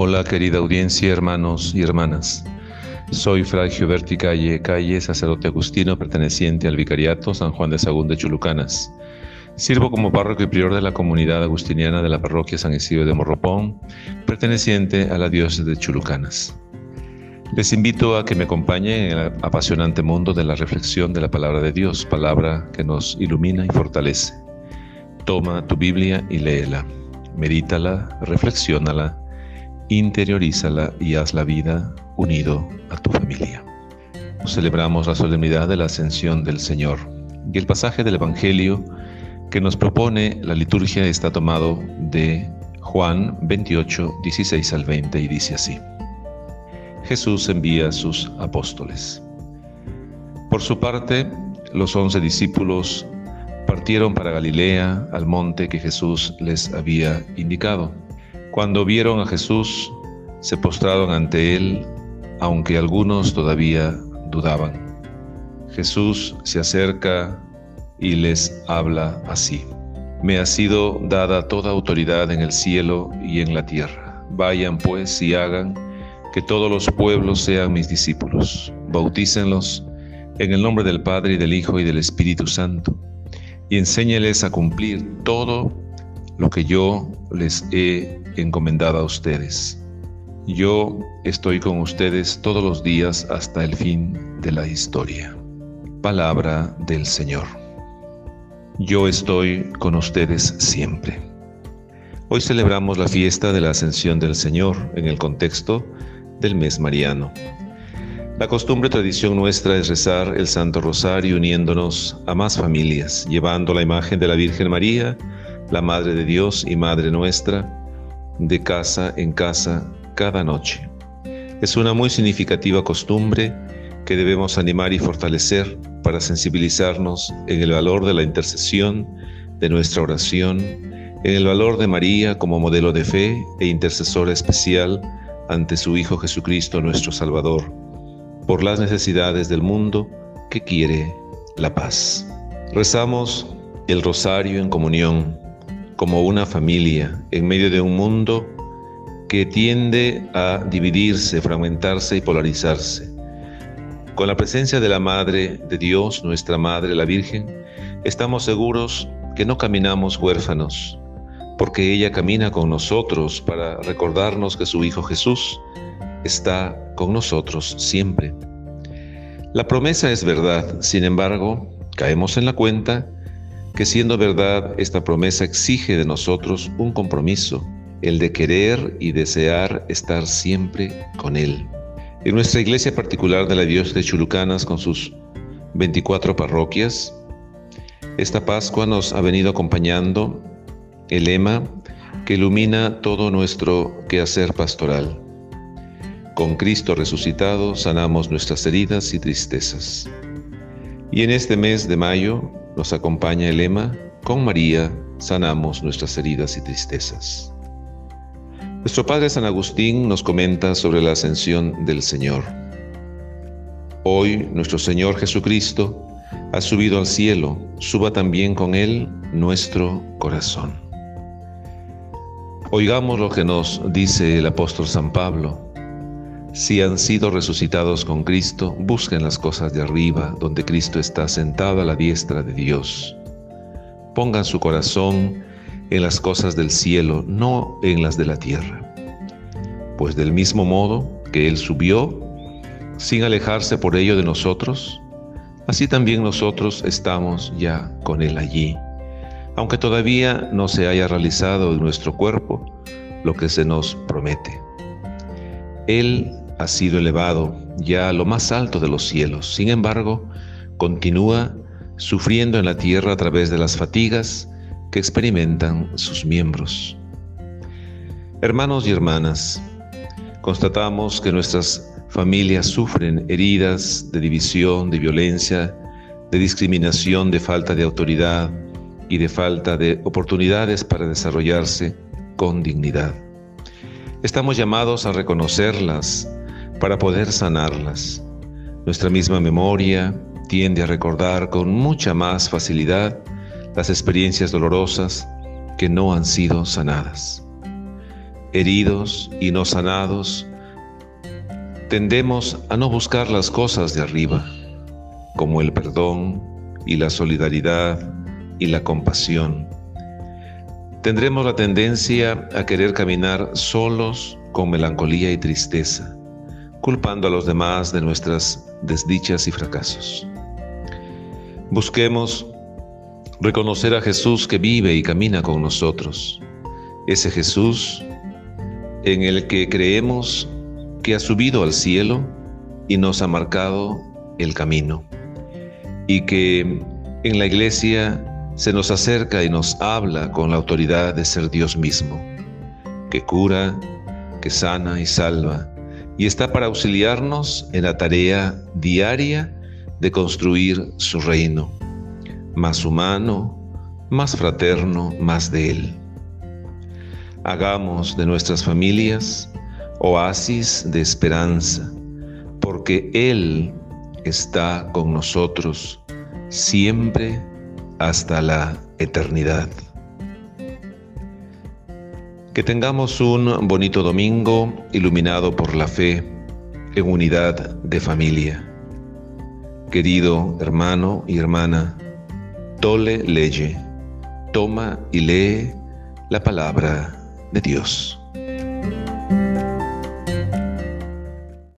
Hola querida audiencia, hermanos y hermanas. Soy Fray Gioberti Calle Calle, sacerdote agustino perteneciente al Vicariato San Juan de Sagún de Chulucanas. Sirvo como párroco y prior de la comunidad agustiniana de la parroquia San Isidro de Morropón, perteneciente a la diócesis de Chulucanas. Les invito a que me acompañen en el apasionante mundo de la reflexión de la palabra de Dios, palabra que nos ilumina y fortalece. Toma tu Biblia y léela, medítala, reflexiónala interiorízala y haz la vida unido a tu familia. Celebramos la solemnidad de la ascensión del Señor y el pasaje del Evangelio que nos propone la liturgia está tomado de Juan 28, 16 al 20 y dice así. Jesús envía a sus apóstoles. Por su parte, los once discípulos partieron para Galilea, al monte que Jesús les había indicado. Cuando vieron a Jesús, se postraron ante él, aunque algunos todavía dudaban. Jesús se acerca y les habla así. Me ha sido dada toda autoridad en el cielo y en la tierra. Vayan pues y hagan que todos los pueblos sean mis discípulos. Bautícenlos en el nombre del Padre y del Hijo y del Espíritu Santo y enséñeles a cumplir todo lo que yo les he encomendado a ustedes. Yo estoy con ustedes todos los días hasta el fin de la historia. Palabra del Señor. Yo estoy con ustedes siempre. Hoy celebramos la fiesta de la Ascensión del Señor en el contexto del mes mariano. La costumbre tradición nuestra es rezar el Santo Rosario uniéndonos a más familias, llevando la imagen de la Virgen María, la Madre de Dios y Madre nuestra, de casa en casa cada noche. Es una muy significativa costumbre que debemos animar y fortalecer para sensibilizarnos en el valor de la intercesión, de nuestra oración, en el valor de María como modelo de fe e intercesora especial ante su Hijo Jesucristo nuestro Salvador, por las necesidades del mundo que quiere la paz. Rezamos el rosario en comunión como una familia en medio de un mundo que tiende a dividirse, fragmentarse y polarizarse. Con la presencia de la Madre de Dios, nuestra Madre, la Virgen, estamos seguros que no caminamos huérfanos, porque ella camina con nosotros para recordarnos que su Hijo Jesús está con nosotros siempre. La promesa es verdad, sin embargo, caemos en la cuenta que siendo verdad esta promesa exige de nosotros un compromiso, el de querer y desear estar siempre con Él. En nuestra iglesia particular de la Dios de Chulucanas, con sus 24 parroquias, esta Pascua nos ha venido acompañando el lema que ilumina todo nuestro quehacer pastoral. Con Cristo resucitado sanamos nuestras heridas y tristezas. Y en este mes de mayo nos acompaña el lema, con María sanamos nuestras heridas y tristezas. Nuestro Padre San Agustín nos comenta sobre la ascensión del Señor. Hoy nuestro Señor Jesucristo ha subido al cielo, suba también con Él nuestro corazón. Oigamos lo que nos dice el apóstol San Pablo si han sido resucitados con Cristo, busquen las cosas de arriba, donde Cristo está sentado a la diestra de Dios. Pongan su corazón en las cosas del cielo, no en las de la tierra. Pues del mismo modo que Él subió, sin alejarse por ello de nosotros, así también nosotros estamos ya con Él allí, aunque todavía no se haya realizado en nuestro cuerpo lo que se nos promete. Él ha sido elevado ya a lo más alto de los cielos. Sin embargo, continúa sufriendo en la tierra a través de las fatigas que experimentan sus miembros. Hermanos y hermanas, constatamos que nuestras familias sufren heridas de división, de violencia, de discriminación, de falta de autoridad y de falta de oportunidades para desarrollarse con dignidad. Estamos llamados a reconocerlas, para poder sanarlas. Nuestra misma memoria tiende a recordar con mucha más facilidad las experiencias dolorosas que no han sido sanadas. heridos y no sanados, tendemos a no buscar las cosas de arriba, como el perdón y la solidaridad y la compasión. Tendremos la tendencia a querer caminar solos con melancolía y tristeza, culpando a los demás de nuestras desdichas y fracasos. Busquemos reconocer a Jesús que vive y camina con nosotros, ese Jesús en el que creemos que ha subido al cielo y nos ha marcado el camino, y que en la iglesia se nos acerca y nos habla con la autoridad de ser Dios mismo, que cura, que sana y salva, y está para auxiliarnos en la tarea diaria de construir su reino, más humano, más fraterno, más de Él. Hagamos de nuestras familias oasis de esperanza, porque Él está con nosotros siempre hasta la eternidad. Que tengamos un bonito domingo iluminado por la fe en unidad de familia. Querido hermano y hermana, tole leye, toma y lee la palabra de Dios.